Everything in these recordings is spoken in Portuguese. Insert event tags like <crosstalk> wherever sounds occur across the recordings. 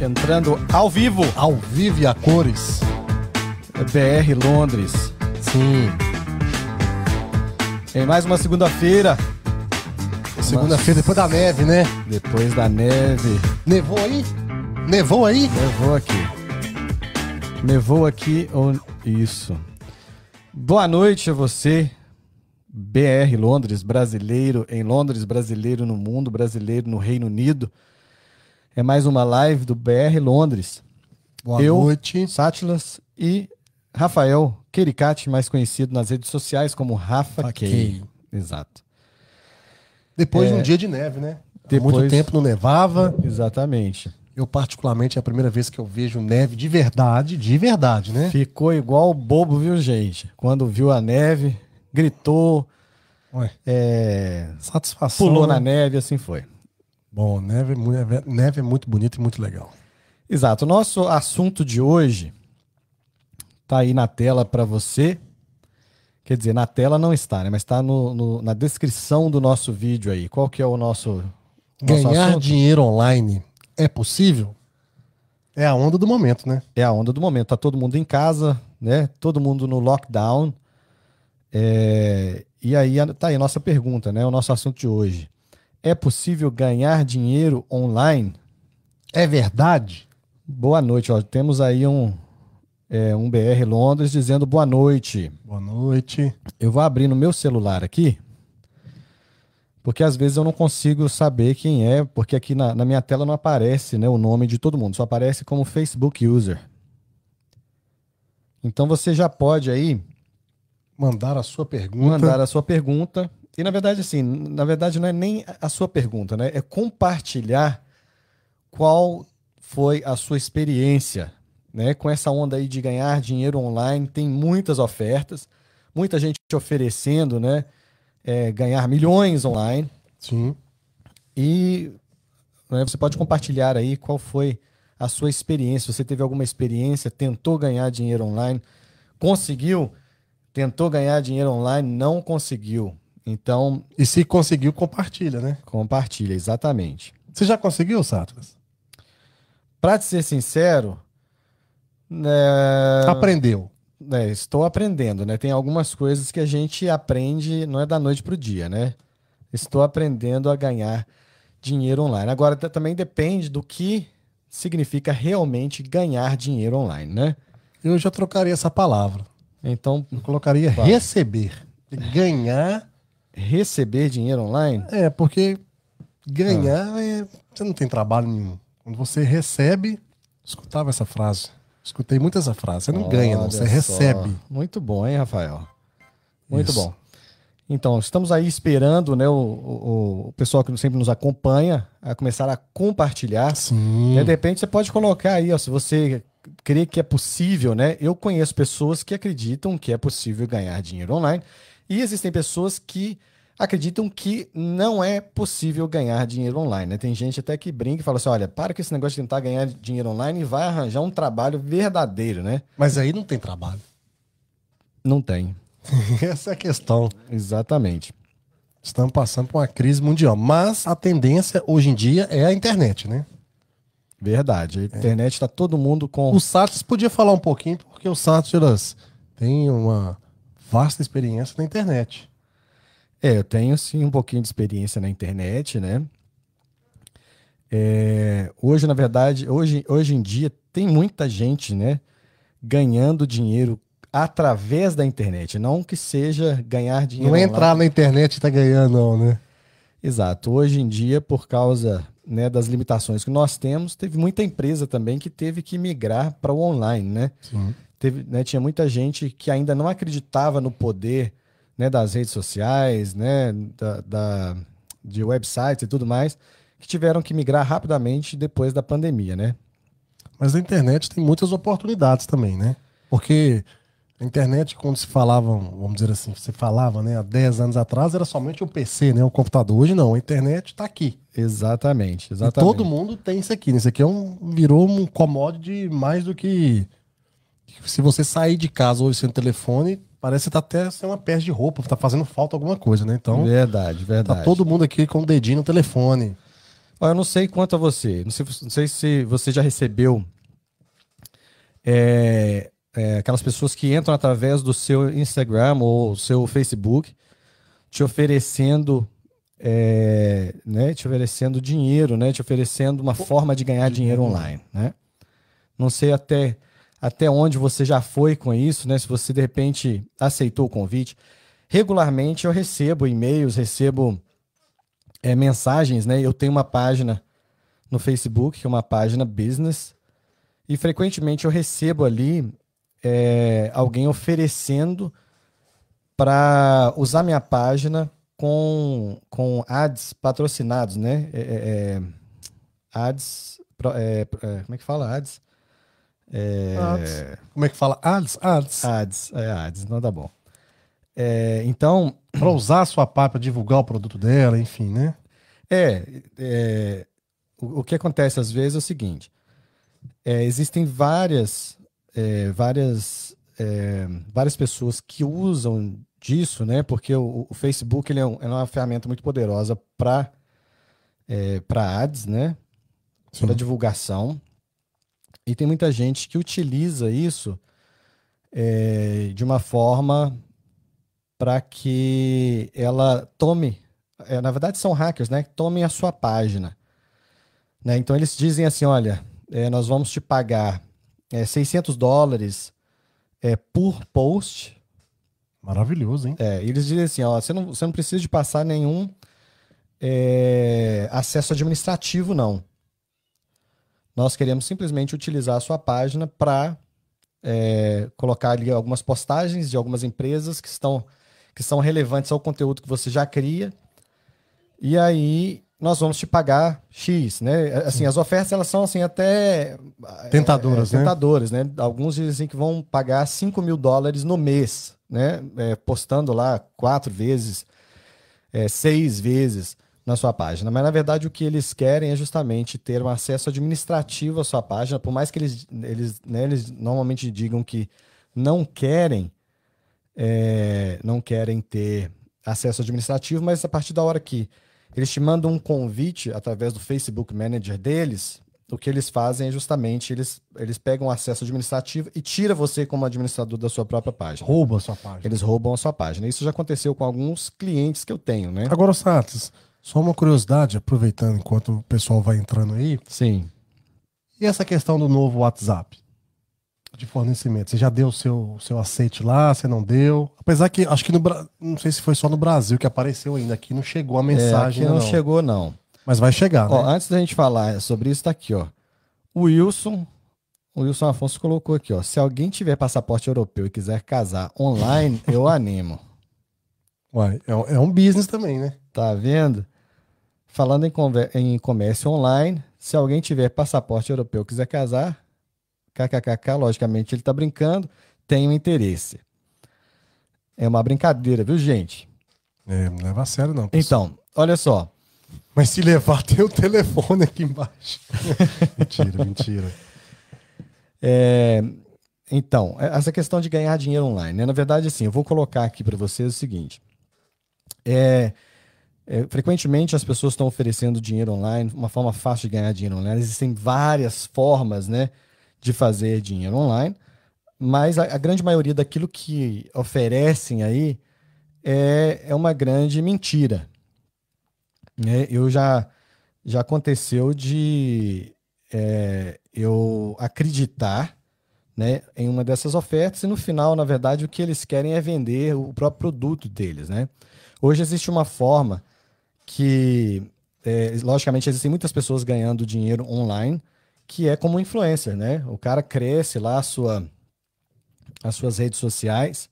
entrando ao vivo, Ao vivo e a cores. BR Londres, Sim. em mais uma segunda-feira, Segunda-feira, depois da neve, né? depois da neve. Nevou aí? Nevou aí? Nevou aqui. Nevou aqui. ou- Isso. Boa noite a você, BR Londres, brasileiro em Londres, brasileiro no mundo, brasileiro no Reino Unido. É mais uma live do BR Londres. Boa Eu, noite. Sátilas e Rafael Kericati, mais conhecido nas redes sociais como Rafa. Kay. Exato. Depois É. de um dia de neve, né? Há Depois- muito tempo não nevava. Exatamente. Eu, particularmente, é a primeira vez que eu vejo neve de verdade, de verdade, né? Ficou igual bobo, viu, gente? Quando viu a neve, gritou, é, satisfação. pulou né? na neve, assim foi. Bom, neve é, neve é muito bonito e muito legal. Exato. O nosso assunto de hoje tá aí na tela para você. Quer dizer, na tela não está, né? Mas está no, no- na descrição do nosso vídeo aí. Qual que é o nosso, nosso Ganhar assunto? dinheiro online é possível? É a onda do momento, né? É a onda do momento. Tá todo mundo em casa, né? Todo mundo no lockdown. É, E aí a- tá aí a nossa pergunta, né? O nosso assunto de hoje. É possível ganhar dinheiro online? É verdade? Boa noite, ó. Temos aí um, é, um BR Londres dizendo boa noite. Boa noite. Eu vou abrir no meu celular aqui, porque às vezes eu não consigo saber quem é, porque aqui na, na minha tela não aparece né, o nome de todo mundo, só aparece como Facebook User. Então você já pode aí Mandar a sua pergunta. mandar a sua pergunta. E na verdade, assim, na verdade não é nem a sua pergunta, né? É compartilhar qual foi a sua experiência, né? Com essa onda aí de ganhar dinheiro online, tem muitas ofertas, muita gente te oferecendo, né? é, ganhar milhões online. Sim. E né, você pode compartilhar aí qual foi a sua experiência. Você teve alguma experiência, tentou ganhar dinheiro online, conseguiu, tentou ganhar dinheiro online, não conseguiu. Então, E se conseguiu, compartilha, né? compartilha, exatamente. Você já conseguiu, Satras? Para te ser sincero, né, Aprendeu. É, estou aprendendo, né? Tem algumas coisas que a gente aprende, não é da noite para o dia, né? Estou aprendendo a ganhar dinheiro online. Agora, também depende do que significa realmente ganhar dinheiro online, né? Eu já trocaria essa palavra. Então, Eu colocaria Vai. receber. Ganhar. Receber dinheiro online, É, porque ganhar é. Você não tem trabalho nenhum. Quando você recebe. Escutava essa frase. Escutei muito essa frase. Você não ganha, não. Olha Você só. recebe. Muito bom, hein, Rafael? Muito Isso. bom. Então, estamos aí esperando né, o, o, o pessoal que sempre nos acompanha a começar a compartilhar. Sim. Né, De repente você pode colocar aí, ó, se você crê que é possível, né? Eu conheço pessoas que acreditam que é possível ganhar dinheiro online e existem pessoas que acreditam que não é possível ganhar dinheiro online, né? Tem gente até que brinca e fala assim, olha, para com esse negócio de tentar ganhar dinheiro online e vai arranjar um trabalho verdadeiro, né? Mas aí não tem trabalho. Não tem. <laughs> Essa é a questão. Exatamente. Estamos passando por uma crise mundial. Mas a tendência hoje em dia é a internet, né? Verdade. A internet está todo mundo com O Satras podia falar um pouquinho, porque o Satras tem uma vasta experiência na internet. É, eu tenho sim um pouquinho de experiência na internet, né? É, hoje, na verdade, hoje, hoje em dia tem muita gente, né, ganhando dinheiro através da internet, não que seja ganhar dinheiro Não é entrar na internet e tá ganhando, não, né? Exato. Hoje em dia, por causa né, das limitações que nós temos, teve muita empresa também que teve que migrar para o online, né? Sim. Teve, né, tinha muita gente que ainda não acreditava no poder né, das redes sociais, né, da, da- de websites e tudo mais, que tiveram que migrar rapidamente depois da pandemia, né? Mas a internet tem muitas oportunidades também, né? Porque a internet, quando se falava, vamos dizer assim, você falava, né, há 10 anos atrás, era somente o PC, né, o computador. Hoje não, a internet está aqui. Exatamente, E exatamente. todo mundo tem isso aqui. né? Isso aqui é um, virou um commodity mais do que. Se você sair de casa hoje sem telefone, parece que tá até sem uma peça de roupa, tá fazendo falta alguma coisa, né? Então, Verdade, tá verdade. todo mundo aqui com o dedinho no telefone. Eu não sei quanto a você, não sei, não sei se você já recebeu é, é, aquelas pessoas que entram através do seu Instagram ou seu Facebook te oferecendo é, né, te oferecendo dinheiro, né, te oferecendo uma forma de ganhar dinheiro online, né? Não sei até até onde você já foi com isso, né? Se você de repente aceitou o convite. Regularmente eu recebo e-mails, recebo é, mensagens, né? Eu tenho uma página no Facebook, que é uma página business, e frequentemente eu recebo ali é, alguém oferecendo para usar minha página com, com ads patrocinados, né? É, ads. Como é que fala? Ads? Ads. Como é que fala? Ads? Ads. Ads, é ads, não dá bom. então. <clears throat> Para usar a sua página, para divulgar o produto dela, enfim, né? É. o, o, que acontece às vezes é o seguinte: existem várias. várias várias pessoas que usam disso, né? Porque o, o Facebook ele é, um, é, uma ferramenta muito poderosa para é, para ads, né? Para divulgação. E tem muita gente que utiliza isso é, de uma forma para que ela tome. É, na verdade, são hackers, né? Que tomem a sua página. Né? Então, eles dizem assim: olha, é, nós vamos te pagar 600 é, dólares é, por post Maravilhoso, hein? É, eles dizem assim, ó, você não, você não precisa de passar nenhum é, acesso administrativo, não. Nós queremos simplesmente utilizar a sua página para é, colocar ali algumas postagens de algumas empresas que estão que são relevantes ao conteúdo que você já cria. E aí nós vamos te pagar X, né? Assim, as ofertas elas são assim até tentadoras, é, é, tentadoras, né? né? Alguns dizem que vão pagar 5 mil dólares no mês né? É, postando lá quatro vezes, é, seis vezes na sua página. Mas na verdade o que eles querem é justamente ter um acesso administrativo à sua página, por mais que eles, eles, né, eles normalmente digam que não querem, é, não querem ter acesso administrativo, mas a partir da hora que eles te mandam um convite através do Facebook Manager deles, o que eles fazem é justamente eles, eles pegam acesso administrativo e tira você como administrador da sua própria página. Rouba a sua página. Eles roubam a sua página. Isso já aconteceu com alguns clientes que eu tenho, né? Agora, Satos, só uma curiosidade, aproveitando enquanto o pessoal vai entrando aí. Sim. E essa questão do novo WhatsApp de fornecimento? Você já deu o seu, seu aceite lá? Você não deu? Apesar que acho que no não sei se foi só no Brasil que apareceu ainda aqui, não chegou a mensagem. É, aqui não, não chegou, não. Mas vai chegar, ó, né? Antes da gente falar sobre isso, tá aqui, ó. O Wilson, o Wilson Afonso colocou aqui, ó. Se alguém tiver passaporte europeu e quiser casar online, eu animo. Uai, é, é, um business também, né? Tá vendo? Falando em, em comércio online, se alguém tiver passaporte europeu e quiser casar, kkkk, logicamente ele tá brincando, tem um interesse. É uma brincadeira, viu, gente? É, não leva a sério, não. Pessoal. Então, olha só. Mas se levar, <laughs> tem o telefone aqui embaixo. <laughs> mentira, mentira. É, então, é, essa questão de ganhar dinheiro online, né? Na verdade, assim, eu vou colocar aqui para vocês o seguinte. É, é, frequentemente as pessoas estão oferecendo dinheiro online, uma forma fácil de ganhar dinheiro online. Existem várias formas, né, de fazer dinheiro online, mas a, a grande maioria daquilo que oferecem aí é, é uma grande mentira, né, eu já, já aconteceu de é, eu acreditar né, em uma dessas ofertas e no final, na verdade, o que eles querem é vender o próprio produto deles. Né? Hoje existe uma forma que, é, logicamente, existem muitas pessoas ganhando dinheiro online, que é como influencer. Né? O cara cresce lá a sua, as suas redes sociais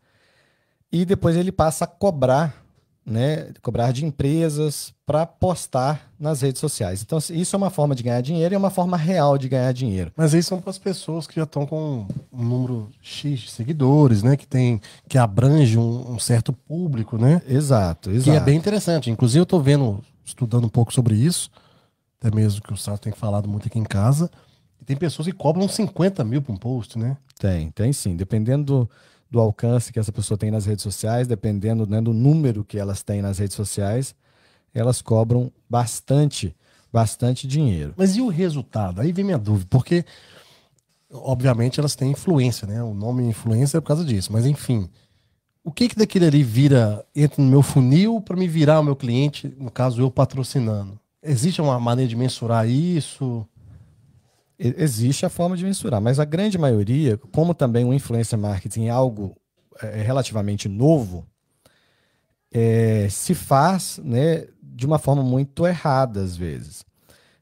e depois ele passa a cobrar né, cobrar de empresas para postar nas redes sociais. Então, isso é uma forma de ganhar dinheiro e é uma forma real de ganhar dinheiro. Mas isso são para as pessoas que já estão com um número X de seguidores, né? Que tem que abrange um, um certo público, né? Exato, exato. Que é bem interessante. Inclusive, eu estou vendo, estudando um pouco sobre isso, até mesmo que o Sato tem falado muito aqui em casa. E tem pessoas que cobram 50 mil para um post, né? Tem, tem sim. Dependendo do do alcance que essa pessoa tem nas redes sociais, dependendo né, do número que elas têm nas redes sociais, elas cobram bastante bastante dinheiro. Mas e o resultado? Aí vem minha dúvida, porque obviamente elas têm influência, né? O nome influência é por causa disso, mas enfim. O que que daquele ali vira, entra no meu funil para me virar o meu cliente, no caso eu patrocinando? Existe uma maneira de mensurar isso? Existe a forma de mensurar, mas a grande maioria, como também o influencer marketing é algo é, relativamente novo, é, se faz né, de uma forma muito errada às vezes.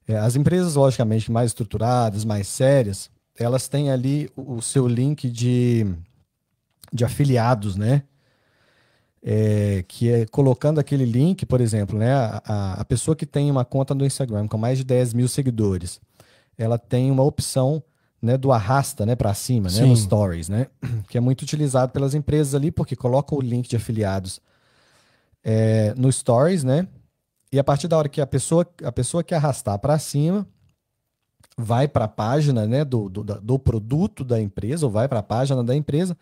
É, as empresas, logicamente, mais estruturadas, mais sérias, elas têm ali o, o seu link de, de afiliados, né? É, que é colocando aquele link, por exemplo, né? A, a, pessoa que tem uma conta no Instagram com mais de 10 mil seguidores, ela tem uma opção né, do arrasta né, para cima, né, no Stories, né? <clears throat> Que é muito utilizado pelas empresas ali, porque coloca o link de afiliados é, no Stories, né? E a partir da hora que a pessoa, a pessoa que arrastar para cima vai para a página né, do, do, do, produto da empresa, ou vai para a página da empresa,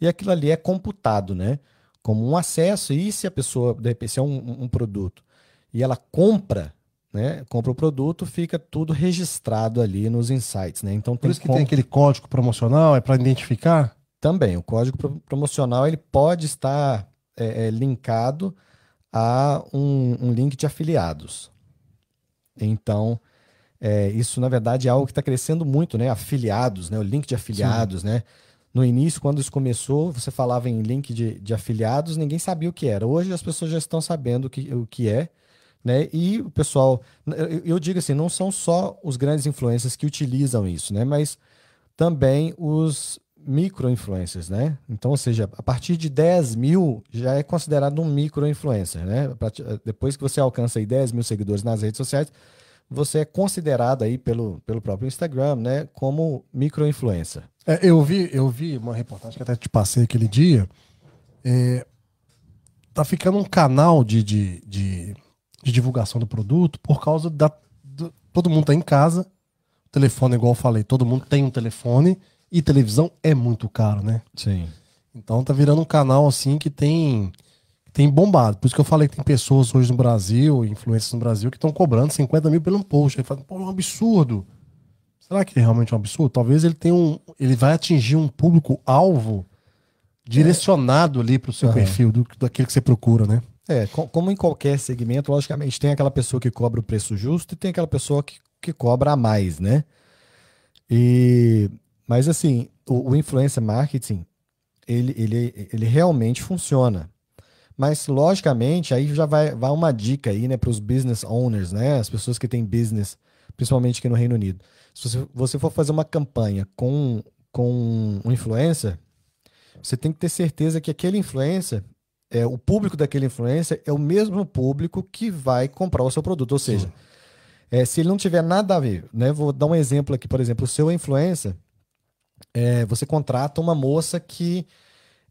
e aquilo ali é computado, né? Como um acesso. E se a pessoa, de repente, se é um, um produto, e ela compra, né? Compra o produto, fica tudo registrado ali nos insights, né? Então Por isso que tem aquele código promocional, é para identificar? Também, o código promocional ele pode estar é, é, linkado a um, um, link de afiliados. Então, é, isso na verdade é algo que está crescendo muito, né? Afiliados, né? O link de afiliados, Sim. né? No início, quando isso começou, você falava em link de, de afiliados, ninguém sabia o que era. Hoje as pessoas já estão sabendo o que, o que é, né? E o pessoal, eu, digo assim, não são só os grandes influencers que utilizam isso, né? Mas também os micro-influencers, né? Então, ou seja, a partir de 10 mil já é considerado um micro-influencer, né? Depois que você alcança aí 10 mil seguidores nas redes sociais, você é considerado aí pelo, pelo próprio Instagram, né? Como micro-influencer. É, eu, vi, eu vi uma reportagem que até te passei aquele dia. É, tá ficando um canal de, de, de, de divulgação do produto por causa da. Do, todo mundo tá em casa. Telefone, igual eu falei, todo mundo tem um telefone e televisão é muito caro, né? Sim. Então tá virando um canal assim que tem tem bombado. Por isso que eu falei que tem pessoas hoje no Brasil, influências no Brasil, que estão cobrando 50 mil pelo um post. Aí fala, pô, é um absurdo. Será que é realmente um absurdo? Talvez ele tenha um. Ele vai atingir um público-alvo direcionado ali para o seu uhum. perfil, do, daquilo que você procura, né? É, como em qualquer segmento, logicamente, tem aquela pessoa que cobra o preço justo e tem aquela pessoa que, que cobra a mais, né? E mas assim, o, o influencer marketing, ele, ele, ele realmente funciona. Mas, logicamente, aí já vai, vai uma dica aí, né, para os business owners, né, as pessoas que têm business, principalmente aqui no Reino Unido. Se você, você for fazer uma campanha com, com um influencer, você tem que ter certeza que aquele influencer, é, o público daquele influencer é o mesmo público que vai comprar o seu produto. Ou seja, é, se ele não tiver nada a ver, né, vou dar um exemplo aqui, por exemplo, o seu influencer é, você contrata uma moça que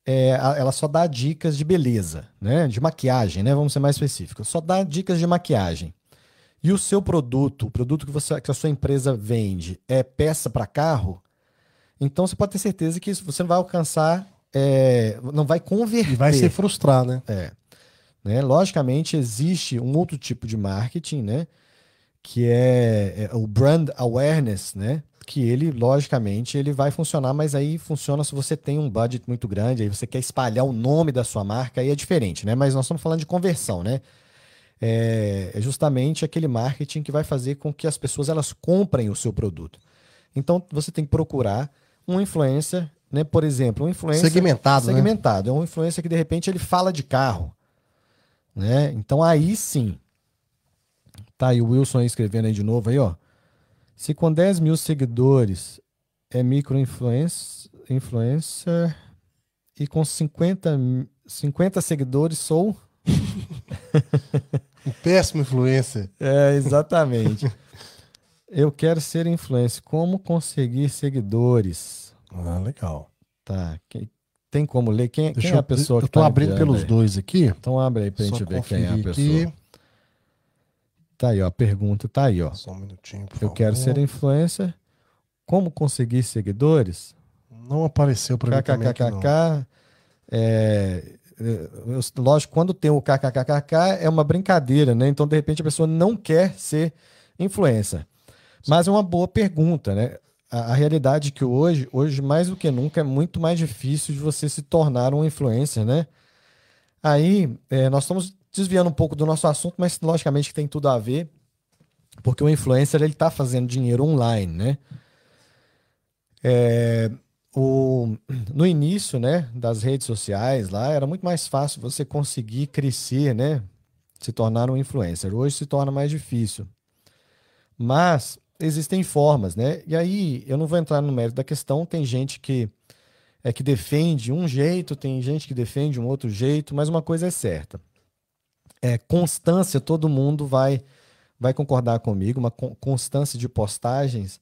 é, ela só dá dicas de beleza, né? De maquiagem, né? Vamos ser mais específicos. Só dá dicas de maquiagem. E o seu produto, o produto que, você, que a sua empresa vende, é peça para carro, então você pode ter certeza que você não vai alcançar, é, não vai converter. E vai se frustrar, né? É. Né? Logicamente, existe um outro tipo de marketing, né? Que é, é o brand awareness, né? que ele, logicamente, ele vai funcionar, mas aí funciona se você tem um budget muito grande, aí você quer espalhar o nome da sua marca, aí é diferente, né? Mas nós estamos falando de conversão, né? É, é justamente aquele marketing que vai fazer com que as pessoas elas comprem o seu produto. Então você tem que procurar um influencer, né? Por exemplo, um influencer segmentado, né? segmentado, né? é um influencer que de repente ele fala de carro, né? Então aí sim, tá aí o Wilson aí escrevendo aí de novo aí, ó. Se com 10 mil seguidores é micro-influencer e com 50, 50 seguidores sou. <laughs> um péssimo influencer. É, exatamente. <laughs> Eu quero ser influencer. Como conseguir seguidores? Ah, legal. Tá. Tem como ler? Quem, quem é a pessoa eu, que Eu tô tá abrindo pelos aí? dois aqui. Então abre aí pra Só gente ver quem é a pessoa. Aqui. Tá aí, ó. A pergunta tá aí, ó. Só um minutinho, por Eu favor. quero ser influencer. Como conseguir seguidores? Não apareceu para mim também KKKK. É, lógico, quando tem o kkkk é uma brincadeira, né? Então, de repente, a pessoa não quer ser influencer? Mas é uma boa pergunta, né? A, a realidade é que hoje, hoje, mais do que nunca, é muito mais difícil de você se tornar um influencer, né? Aí, é, nós estamos desviando um pouco do nosso assunto, mas logicamente tem tudo a ver, porque o influencer ele está fazendo dinheiro online, né? É, o, no início, né, das redes sociais lá, era muito mais fácil você conseguir crescer, né, se tornar um influencer. Hoje se torna mais difícil. Mas existem formas, né? E aí, eu não vou entrar no mérito da questão, tem gente que é que defende um jeito, tem gente que defende um outro jeito, mas uma coisa é certa. É constância, todo mundo vai vai concordar comigo, uma constância de postagens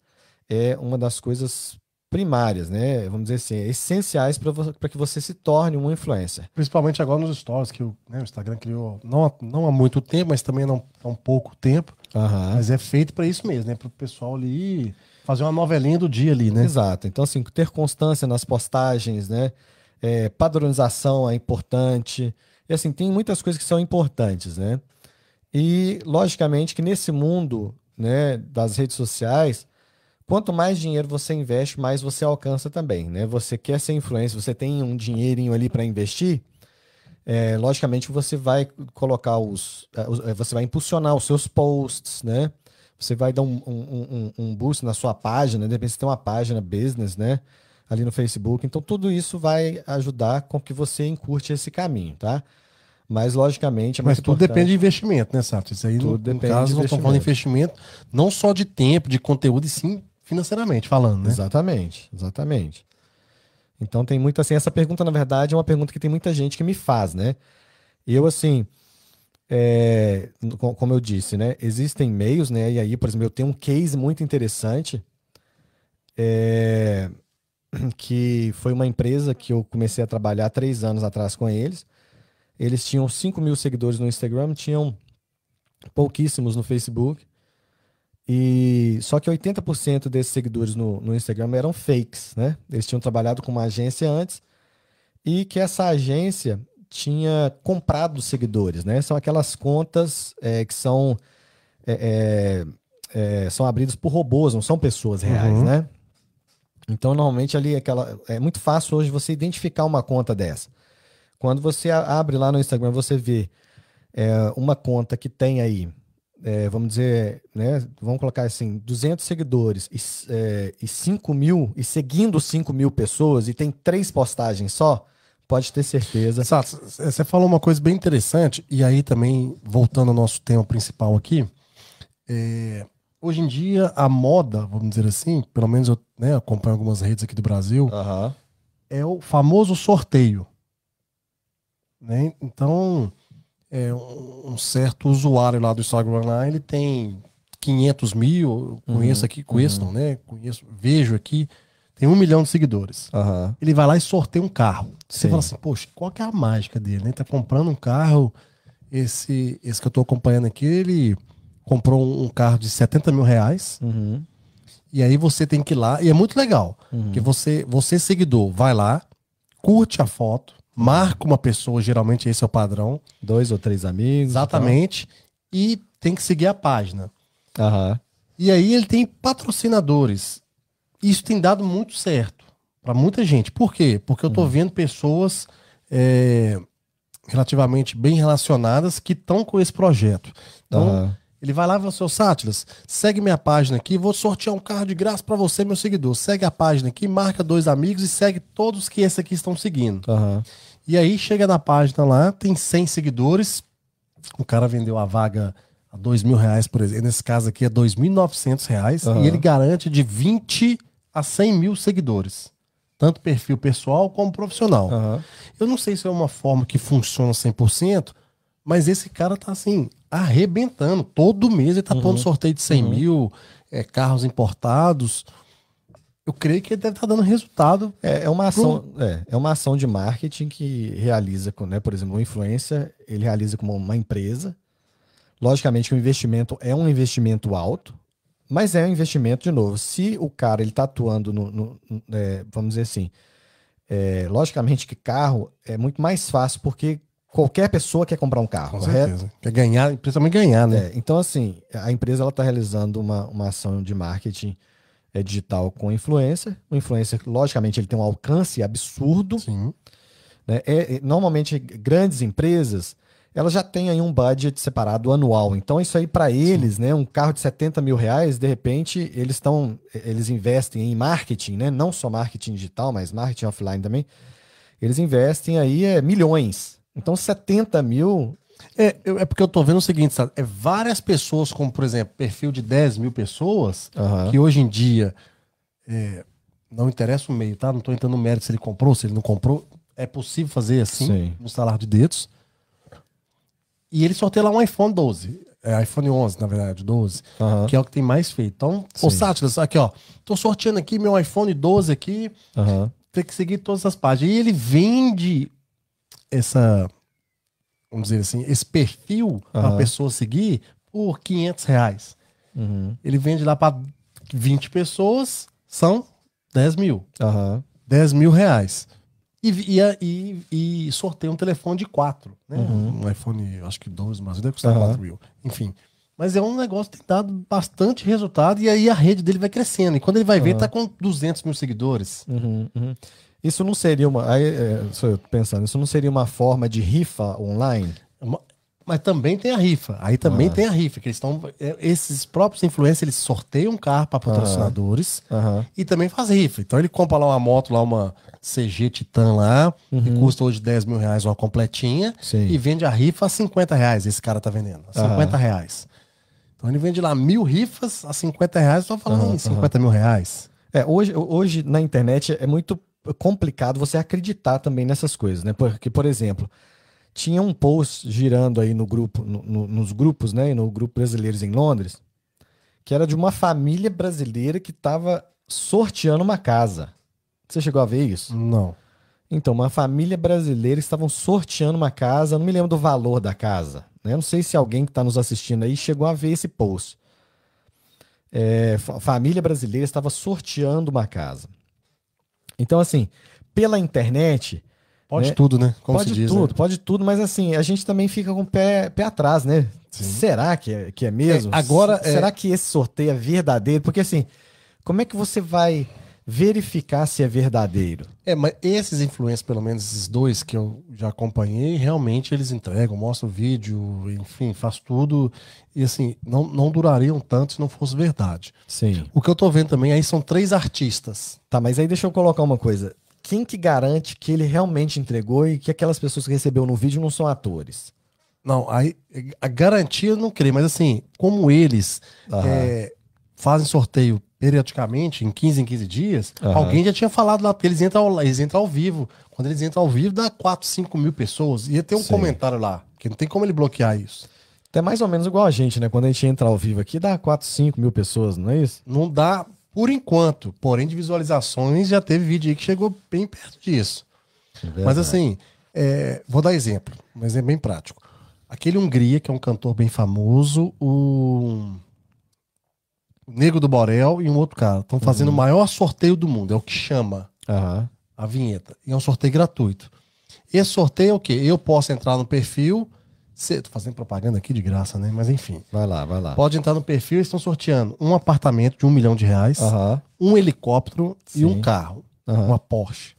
é uma das coisas primárias, né? Vamos dizer assim, essenciais para que você se torne um influencer. Principalmente agora nos stories, que o, né, o Instagram criou não há, não há muito tempo, mas também não há um pouco tempo. Uhum. Mas é feito para isso mesmo, né? Para o pessoal ali fazer uma novelinha do dia ali, né? Exato. Então, assim, ter constância nas postagens, né? É, padronização é importante. E assim, tem muitas coisas que são importantes, né? E, logicamente, que nesse mundo né, das redes sociais, Quanto mais dinheiro você investe, mais você alcança também, né? Você quer ser influencer, você tem um dinheirinho ali para investir, é, logicamente você vai colocar os, é, é, você vai impulsionar os seus posts, né? Você vai dar um, um, um, um boost na sua página, de repente você tem uma página business, né? Ali no Facebook. Então tudo isso vai ajudar com que você encurte esse caminho, tá? Mas, logicamente, é Mas tudo importante. depende de investimento, né, Sato? Isso aí, tudo no, depende no caso, nós estamos falando de investimento, não só de tempo, de conteúdo, e sim financeiramente falando, né? Exatamente, exatamente. Então tem muito assim, essa pergunta na verdade é uma pergunta que tem muita gente que me faz, né? Eu assim, é, como eu disse, né? Existem meios, né? E aí, por exemplo, eu tenho um case muito interessante, é, <clears throat> que foi uma empresa que eu comecei a trabalhar três anos atrás com eles. Eles tinham 5 mil seguidores no Instagram, tinham pouquíssimos no Facebook. E só que 80% desses seguidores no, no Instagram eram fakes, né? Eles tinham trabalhado com uma agência antes e que essa agência tinha comprado seguidores, né? São aquelas contas é, que são é, é, é, são abridas por robôs, não são pessoas reais, uhum. né? Então normalmente ali aquela é muito fácil hoje você identificar uma conta dessa. Quando você abre lá no Instagram você vê é, uma conta que tem aí é, vamos dizer, né, vamos colocar assim, 200 seguidores e, é, e 5 mil, e seguindo 5 mil pessoas e tem três postagens só, pode ter certeza. Sato, você falou uma coisa bem interessante, e aí também, voltando ao nosso tema principal aqui, é, hoje em dia a moda, vamos dizer assim, pelo menos eu né, acompanho algumas redes aqui do Brasil, uhum. é o famoso sorteio. Né? Então, é, um certo usuário lá do Instagram lá, ele tem 500 mil, conheço uhum, aqui, conheço uhum. não, né? Conheço, vejo aqui, tem um milhão de seguidores. Uhum. Ele vai lá e sorteia um carro. Você Sim. fala assim, poxa, qual que é a mágica dele, né? Tá comprando um carro, esse, esse que eu tô acompanhando aqui, ele comprou um carro de 70 mil reais. Uhum. E aí você tem que ir lá, e é muito legal, uhum. que você, você seguidor, vai lá, curte a foto, marca uma pessoa, geralmente esse é o padrão. Dois ou três amigos. Exatamente. E tem que seguir a página. Uhum. E aí ele tem patrocinadores. Isso tem dado muito certo para muita gente. Por quê? Porque eu tô uhum. vendo pessoas é, relativamente bem relacionadas que estão com esse projeto. Então, uhum. Ele vai lá e fala, seu Sátilas, segue minha página aqui, vou sortear um carro de graça para você, meu seguidor. Segue a página aqui, marca dois amigos e segue todos que esse aqui estão seguindo. Uhum. E aí chega na página lá, tem 100 seguidores. O cara vendeu a vaga a dois mil reais, por exemplo. Nesse caso aqui é 2.900 reais. Uhum. E ele garante de 20 a 100 mil seguidores. Tanto perfil pessoal como profissional. Uhum. Eu não sei se é uma forma que funciona 100%, mas esse cara tá assim, arrebentando. Todo mês ele tá uhum. pondo sorteio de 100 uhum. mil, é, carros importados eu creio que ele deve estar tá dando resultado. É, é uma ação, pro... é, é, uma ação de marketing que realiza, com, né, por exemplo, uma influência, ele realiza como uma empresa. Logicamente que o investimento é um investimento alto, mas é um investimento, de novo, se o cara ele está atuando no, no é, vamos dizer assim, é, logicamente que carro é muito mais fácil porque qualquer pessoa quer comprar um carro, Com correto? certeza. Quer ganhar, principalmente ganhar, né? É, então, assim, a empresa ela está realizando uma, uma ação de marketing é, digital com influencer. O influencer, logicamente, ele tem um alcance absurdo. Sim. né? É, é, normalmente, grandes empresas, elas já têm aí um budget separado anual. Então, isso aí para eles, né? Um carro de 70 mil reais, de repente, eles estão, eles investem em marketing, né? Não só marketing digital, mas marketing offline também. Eles investem aí é, milhões. Então, 70 mil É, é porque eu tô vendo o seguinte, sabe? É várias pessoas, como por exemplo, perfil de 10 mil pessoas, Aham. que hoje em dia é, não interessa o meio, tá? Não tô entrando no mérito se ele comprou, se ele não comprou. É possível fazer assim, Sim. no salar de dedos. E ele sorteia lá um iPhone 12. É, iPhone 11, na verdade, 12. Aham. Que é o que tem mais feito. Então, ô Sim. Sátiras, aqui ó, tô sorteando aqui meu iPhone 12 aqui, Aham. tem que seguir todas as páginas. E ele vende essa, vamos dizer assim, esse perfil para a pessoa seguir por 500 reais. Uhum. Ele vende lá para 20 pessoas, são 10 mil. Aham. 10 mil reais. E, e, e, e sorteia um telefone de 4, né? Um iPhone, acho que 12, mas deve custar Uhum. 4 mil. Enfim. Mas é um negócio que tem dado bastante resultado e aí a rede dele vai crescendo. E quando ele vai ver, tá com 200 mil seguidores. Uhum, uhum. Isso não seria uma. Aí, é, sou eu pensando, isso não seria uma forma de rifa online? Uma- Mas também tem a rifa. Aí também Ah. tem a rifa, que eles estão. é, Esses próprios influencers, eles sorteiam um carro para patrocinadores Aham. e também faz rifa. Então ele compra lá uma moto, lá uma CG Titan lá, que custa hoje 10 mil reais uma completinha, Uhum. Sim. e vende a rifa a 50 reais. Esse cara tá vendendo. A 50 reais. Então ele vende lá mil rifas a 50 reais, tô falando em 50 mil reais. É, hoje, hoje na internet é muito complicado você acreditar também nessas coisas, né? Porque, por exemplo, tinha um post girando aí no grupo, no- no- nos grupos, né? No grupo Brasileiros em Londres, que era de uma família brasileira que estava sorteando uma casa. Você chegou a ver isso? Não. Então, uma família brasileira estavam sorteando uma casa, não me lembro do valor da casa. Né? Não sei se alguém que está nos assistindo aí chegou a ver esse post. É, fa- família brasileira estava sorteando uma casa. Então, assim, pela internet, Pode Né? tudo, né? Como pode se diz. tudo, né? pode tudo, mas assim, a gente também fica com o pé, pé atrás, né? Será que é, que é mesmo? É, agora, é- será que esse sorteio é verdadeiro? Porque assim, como é que você vai verificar se é verdadeiro? É, mas esses influencers, pelo menos esses dois que eu já acompanhei, realmente eles entregam, mostram o vídeo, enfim, faz tudo. E assim, não, não durariam tanto se não fosse verdade. Sim. O que eu tô vendo também aí são três artistas. Tá, mas aí deixa eu colocar uma coisa. Quem que garante que ele realmente entregou e que aquelas pessoas que recebeu no vídeo não são atores? Não, aí a garantia eu não creio, mas assim, como eles Aham. é, fazem sorteio periodicamente, em 15 em 15 dias, Aham. alguém já tinha falado lá, porque eles entram, ao, eles entram ao vivo. Quando eles entram ao vivo, dá 4, 5 mil pessoas. Ia ter um Sim. comentário lá, que não tem como ele bloquear isso. É mais ou menos igual a gente, né? Quando a gente entra ao vivo aqui, dá 4, 5 mil pessoas, não é isso? Não dá por enquanto. Porém, de visualizações já teve vídeo aí que chegou bem perto disso. Mas assim, é, vou dar exemplo, um exemplo bem prático. Aquele Hungria, que é um cantor bem famoso, o, o Nego do Borel e um outro cara estão fazendo o maior sorteio do mundo, é o que chama Aham. a vinheta. E é um sorteio gratuito. Esse sorteio é o quê? Eu posso entrar no perfil. Cê, tô fazendo propaganda aqui de graça, né? Mas enfim. Vai lá, vai lá. Pode entrar no perfil, eles estão sorteando um apartamento de um milhão de reais, Aham. um helicóptero e Sim. um carro. Uma Porsche.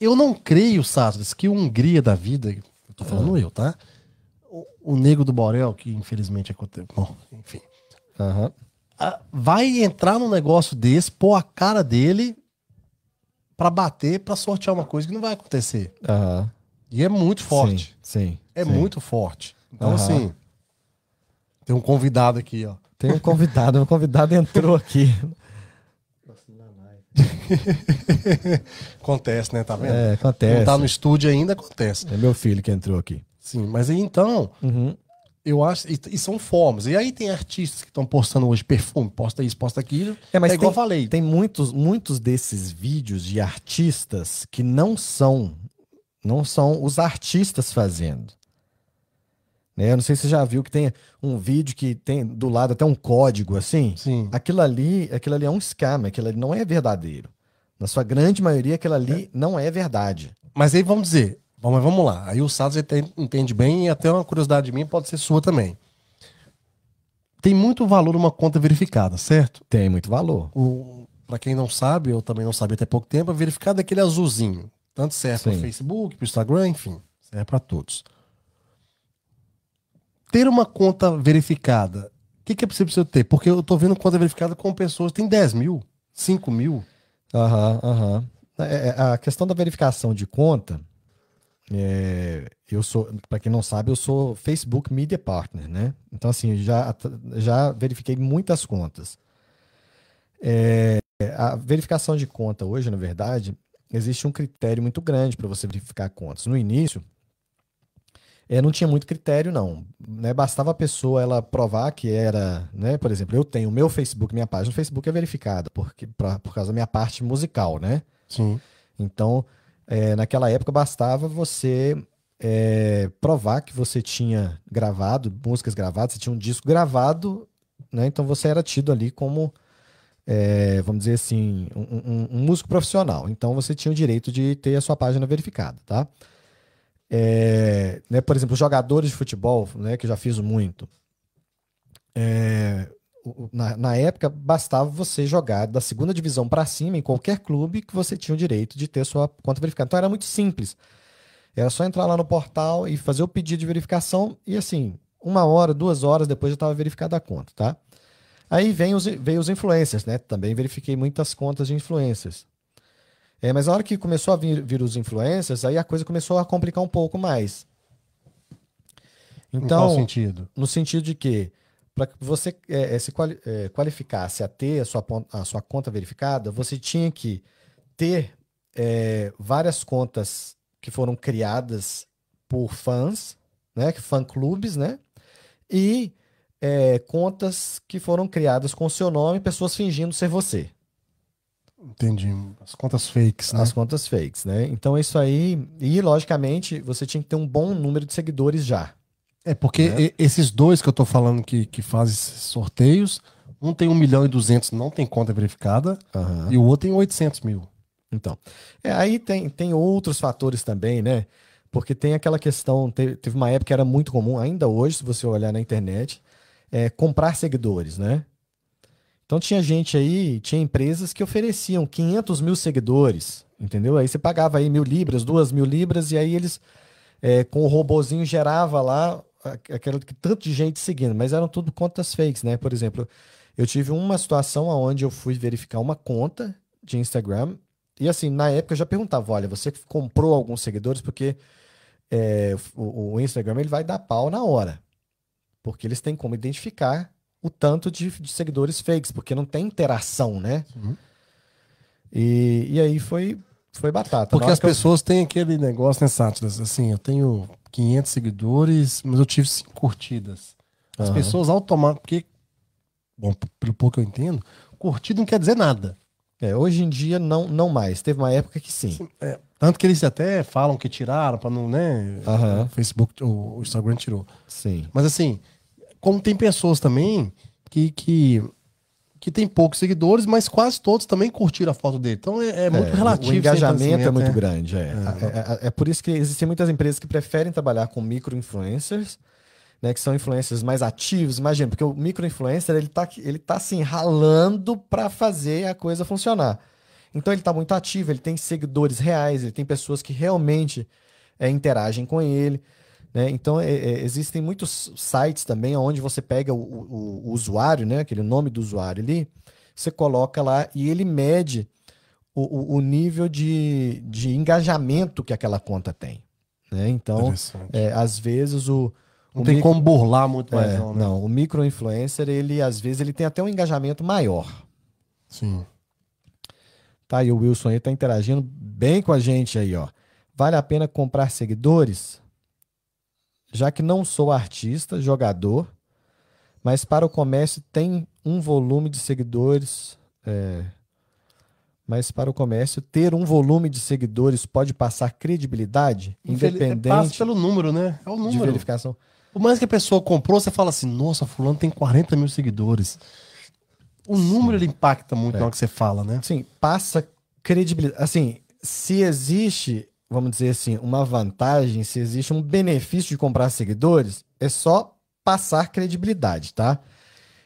Eu não creio, Sastres, que o Hungria da vida, eu tô falando eu, tá? O, o Nego do Borel, que infelizmente aconteceu. Bom, enfim. Aham. Vai entrar num negócio desse, pôr a cara dele pra bater, pra sortear uma coisa que não vai acontecer. Aham. E é muito forte. Sim. sim É sim. muito forte. Então, Aham. assim. Tem um convidado aqui, ó. Tem um convidado, um convidado entrou aqui. <laughs> Acontece, né? Tá vendo? É, acontece. Não tá no estúdio ainda, acontece. É meu filho que entrou aqui. Sim, mas aí então, Uhum. Eu acho. E, e são formas. E aí tem artistas que estão postando hoje perfume, posta isso, posta aquilo. É, mas é igual tem, eu falei. tem muitos, muitos desses vídeos de artistas que não são, não são os artistas fazendo. Né? Eu não sei se você já viu que tem um vídeo que tem do lado até um código assim. Sim. Aquilo ali, aquilo ali é um scam, aquilo ali não é verdadeiro. Na sua grande maioria, aquilo ali não é verdade. Mas aí vamos dizer, Bom, mas vamos lá. Aí o Sados entende bem e até uma curiosidade minha pode ser sua também. Tem muito valor uma conta verificada, certo? Tem muito valor. Para quem não sabe, eu também não sabia até pouco tempo, a verificada é aquele azulzinho. Tanto serve para o Facebook, para Instagram, enfim, serve para todos. Ter uma conta verificada, o que, que é preciso ter? Porque eu estou vendo conta verificada com pessoas têm 10 mil, 5 mil. Aham, uhum, aham. Uhum. É, a questão da verificação de conta, é, eu sou, para quem não sabe, eu sou Facebook Media Partner, né? Então, assim, já, já verifiquei muitas contas. É, a verificação de conta hoje, na verdade, existe um critério muito grande para você verificar contas. No início, é, não tinha muito critério, não. Né? Bastava a pessoa ela provar que era, né? Por exemplo, eu tenho o meu Facebook, minha página no Facebook é verificada, porque, pra, por causa da minha parte musical, né? Sim. Então, é, naquela época bastava você é, provar que você tinha gravado, músicas gravadas, você tinha um disco gravado, né? Então você era tido ali como, é, vamos dizer assim, um, um, um, músico profissional. Então você tinha o direito de ter a sua página verificada, tá? É, né, por exemplo, jogadores de futebol, né, que eu já fiz muito. Na, na, época, bastava você jogar da segunda divisão para cima em qualquer clube que você tinha o direito de ter sua conta verificada. Então era muito simples. Era só entrar lá no portal e fazer o pedido de verificação e assim, uma hora, duas horas depois já estava verificada a conta, tá? Aí vem os, veio os influencers, né? Também verifiquei muitas contas de influencers. É, mas na hora que começou a vir, vir os influencers, aí a coisa começou a complicar um pouco mais. Então, em qual então, sentido? No sentido de que para que você é, é, se quali é, qualificasse a ter a sua, a sua conta verificada, você tinha que ter é, várias contas que foram criadas por fãs, né, fã-clubes, né, e é, contas que foram criadas com seu nome, pessoas fingindo ser você. Entendi. As contas fakes, né? As contas fakes, né? Então isso aí, e logicamente você tinha que ter um bom número de seguidores já. É, porque né? esses dois que eu tô falando que, que fazem sorteios, um tem 1 milhão e 200, não tem conta verificada, uhum. e o outro tem 800 mil. Então, é, aí tem, tem outros fatores também, né? Porque tem aquela questão, teve, teve uma época que era muito comum, ainda hoje, se você olhar na internet, é, comprar seguidores, né? Então tinha gente aí, tinha empresas que ofereciam 500 mil seguidores, entendeu? Aí você pagava aí mil libras, duas mil libras, e aí eles, é, com o robozinho, gerava lá aquela tanto de gente seguindo, mas eram tudo contas fakes, né? Por exemplo, eu tive uma situação onde eu fui verificar uma conta de Instagram e assim, na época eu já perguntava, olha, você comprou alguns seguidores porque é, o, o, Instagram ele vai dar pau na hora, porque eles têm como identificar o tanto de, de seguidores fakes, porque não tem interação, né? Uhum. E, e aí foi foi batata. Porque as pessoas eu... têm aquele negócio, né, Sátiras? Assim, eu tenho 500 seguidores, mas eu tive 5 curtidas. As uhum. pessoas automaticamente. Porque, bom, pelo pouco que eu entendo, curtida não quer dizer nada. É, hoje em dia não, não mais. Teve uma época que sim. É, tanto que eles até falam que tiraram para não, né? Uhum. O Facebook, o, o Instagram tirou. Sim. Mas assim, como tem pessoas também que, que que tem poucos seguidores, mas quase todos também curtiram a foto dele. Então é, é muito é, relativo. O engajamento é muito é. grande. É. É. é. é. por isso que existem muitas empresas que preferem trabalhar com micro-influencers, né, que são influencers mais ativos. Imagina, porque o micro-influencer ele tá, ele tá assim, ralando para fazer a coisa funcionar. Então ele está muito ativo, ele tem seguidores reais, ele tem pessoas que realmente interagem com ele. Né? Então, é, é, existem muitos sites também onde você pega o, o, o, usuário, né? aquele nome do usuário ali, você coloca lá e ele mede o, o nível de, de engajamento que aquela conta tem. Né? Então, é, às vezes o. Não tem micro... como burlar muito mais, é, não, né? Não, o micro-influencer, ele às vezes ele tem até um engajamento maior. Sim. Tá, e o Wilson aí tá interagindo bem com a gente aí, ó. Vale a pena comprar seguidores? Já que não sou artista, jogador, mas para o comércio tem um volume de seguidores. É, mas para o comércio, ter um volume de seguidores pode passar credibilidade, independente. Passa pelo número, né? É o número. De verificação. Por mais que a pessoa comprou, você fala assim: nossa, Fulano tem 40 mil seguidores. O número ele impacta muito é. na hora que você fala, né? Sim, passa credibilidade. Assim, se existe vamos dizer assim, uma vantagem, se existe um benefício de comprar seguidores, é só passar credibilidade, tá?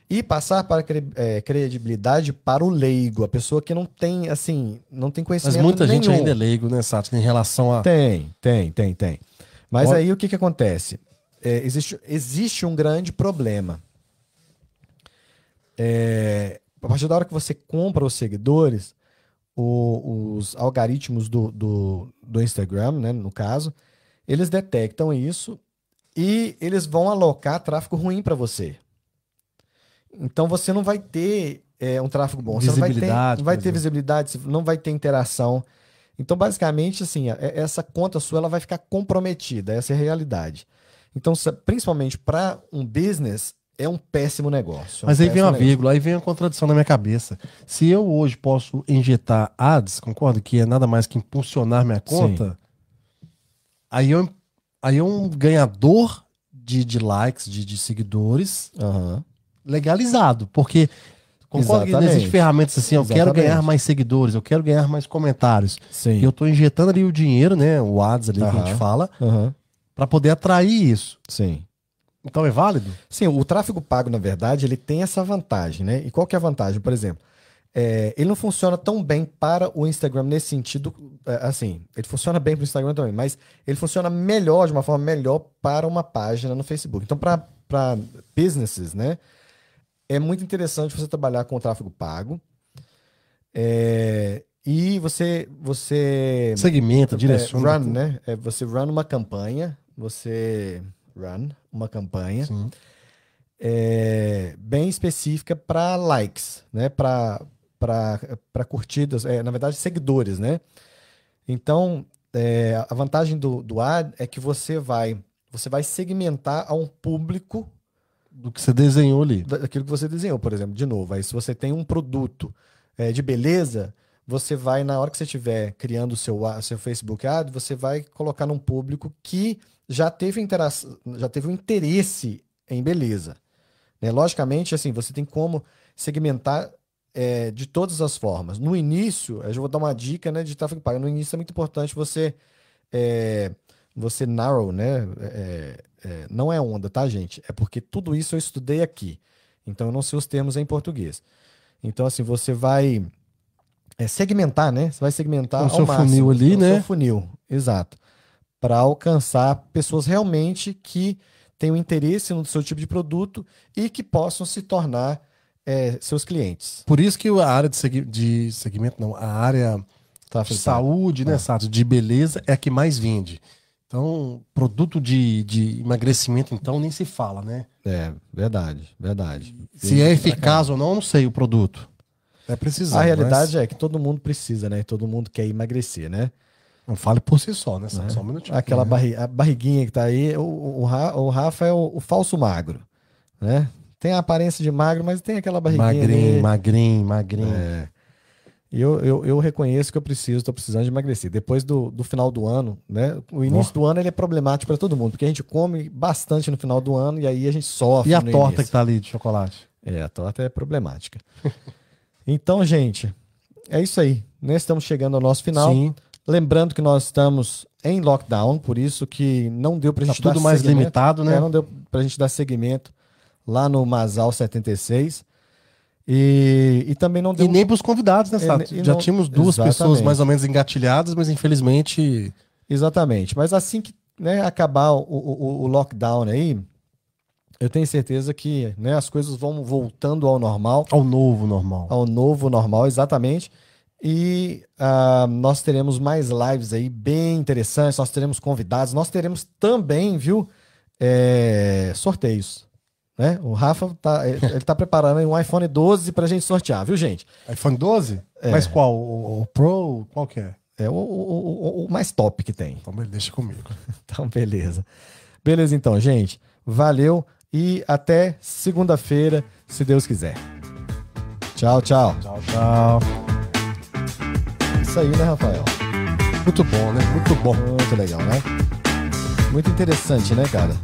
E passar para é, credibilidade para o leigo, a pessoa que não tem, assim, não tem conhecimento Mas muita nenhum. gente ainda é leigo, né, Sato, em relação a... Tem, tem, tem, tem. Mas Pode- aí o que que acontece? É, existe, existe um grande problema. É, a partir da hora que você compra os seguidores, o- os algoritmos do, do, do Instagram, né, no caso, eles detectam isso e eles vão alocar tráfego ruim para você. Então você não vai ter é, um tráfego bom, você não vai ter, Visibilidade, não vai ter visibilidade, não vai ter interação. Então, basicamente, assim, é- essa conta sua ela vai ficar comprometida, essa é a realidade. Então, principalmente para um business, é um péssimo negócio. é um Mas aí vem uma negócio. vírgula, aí vem uma contradição na minha cabeça. Se eu hoje posso injetar ads, concordo que é nada mais que impulsionar minha conta, aí eu, aí é um ganhador de, de likes, de, de seguidores, Aham. legalizado. Porque concordo que Exatamente. existem ferramentas assim, eu quero Exatamente. ganhar mais seguidores, eu quero ganhar mais comentários. Sim. E eu tô injetando ali o dinheiro, né? O ads ali que a gente fala, Aham. para poder atrair isso. Sim. Então é válido? Sim, o tráfego pago, na verdade, ele tem essa vantagem, né? E qual que é a vantagem? Por exemplo, é, ele não funciona tão bem para o Instagram nesse sentido, é, assim, ele funciona bem para o Instagram também, mas ele funciona melhor, de uma forma melhor para uma página no Facebook. Então, para businesses, né? É muito interessante você trabalhar com o tráfego pago. É, e você, você Segmenta, direciona. é, run, né? É, você run uma campanha, você run uma campanha é, bem específica para likes, né? Para curtidas, é, na verdade seguidores, né? Então é, a vantagem do, do ad é que você vai você vai segmentar a um público Do que você desenhou ali. da- daquilo que você desenhou, por exemplo, de novo. Aí, se você tem um produto é, de beleza, você vai, na hora que você estiver criando o seu, seu Facebook Ad, você vai colocar num público que já teve interação, já teve um interesse em beleza. né? Logicamente, assim, você tem como segmentar é, de todas as formas. No início, eu já vou dar uma dica né, de tráfego pago. No início é muito importante você é, você narrow, né? É, é, não é onda, tá, gente? É porque tudo isso eu estudei aqui. Então eu não sei os termos em português. Então, assim, você vai é, segmentar, né? Você vai segmentar o ao seu máximo, funil ali, o né? Seu funil, exato. Para alcançar pessoas realmente que tenham interesse no seu tipo de produto e que possam se tornar é, seus clientes. Por isso que a área de, segui- de segmento, não, a área de Tráfego pago. saúde, né, Sato, de beleza é a que mais vende. Então, produto de, de emagrecimento, então, nem se fala, né? É, verdade, verdade. Se é eficaz ou não, eu não sei o produto. É precisar. A realidade é que todo mundo precisa, né? Todo mundo quer emagrecer, né? Não fale por si só, né? Sato? Né? Só um minutinho. Aquela né? barri- a barriguinha que tá aí, o, o, o Ra- o Rafa é o, o falso magro, né? Tem a aparência de magro, mas tem aquela barriguinha Magrinho, ali. magrinho, magrinho. É. E eu, eu, eu reconheço que eu preciso, estou precisando de emagrecer. Depois do, do final do ano, né? O início do ano ele é problemático para todo mundo, porque a gente come bastante no final do ano e aí a gente sofre. E a torta início. que tá ali de chocolate? É, a torta é problemática. <laughs> então, gente, é isso aí. Nós estamos chegando ao nosso final. Sim. Lembrando que nós estamos em lockdown, por isso que não deu pra Tá gente tudo dar mais segmento. limitado, né? É, não deu pra gente dar segmento lá no Masal 76. E, e também não deu. E nem pros convidados, né, Sato? Já não- tínhamos duas Exatamente. pessoas mais ou menos engatilhadas, mas infelizmente Exatamente. Mas assim que né, acabar o, o- o lockdown aí, eu tenho certeza que né, as coisas vão voltando ao normal. ao novo normal. ao novo normal, exatamente. E ah, nós teremos mais lives aí bem interessantes, nós teremos convidados, nós teremos também, viu, é, sorteios. Né? O Rafa tá, ele ele tá preparando aí um iPhone 12 pra gente sortear, viu, gente? iPhone 12? É. Mas qual? O, o Pro? Qual que é? É o, o- o- mais top que tem. Então, deixa comigo. <laughs> Então, beleza. Beleza, então, gente. Valeu e até segunda-feira, se Deus quiser. Tchau, tchau. Tchau, tchau. Isso aí, né, Rafael? Muito bom, né? Muito bom. Muito legal, né? Muito interessante, né, cara?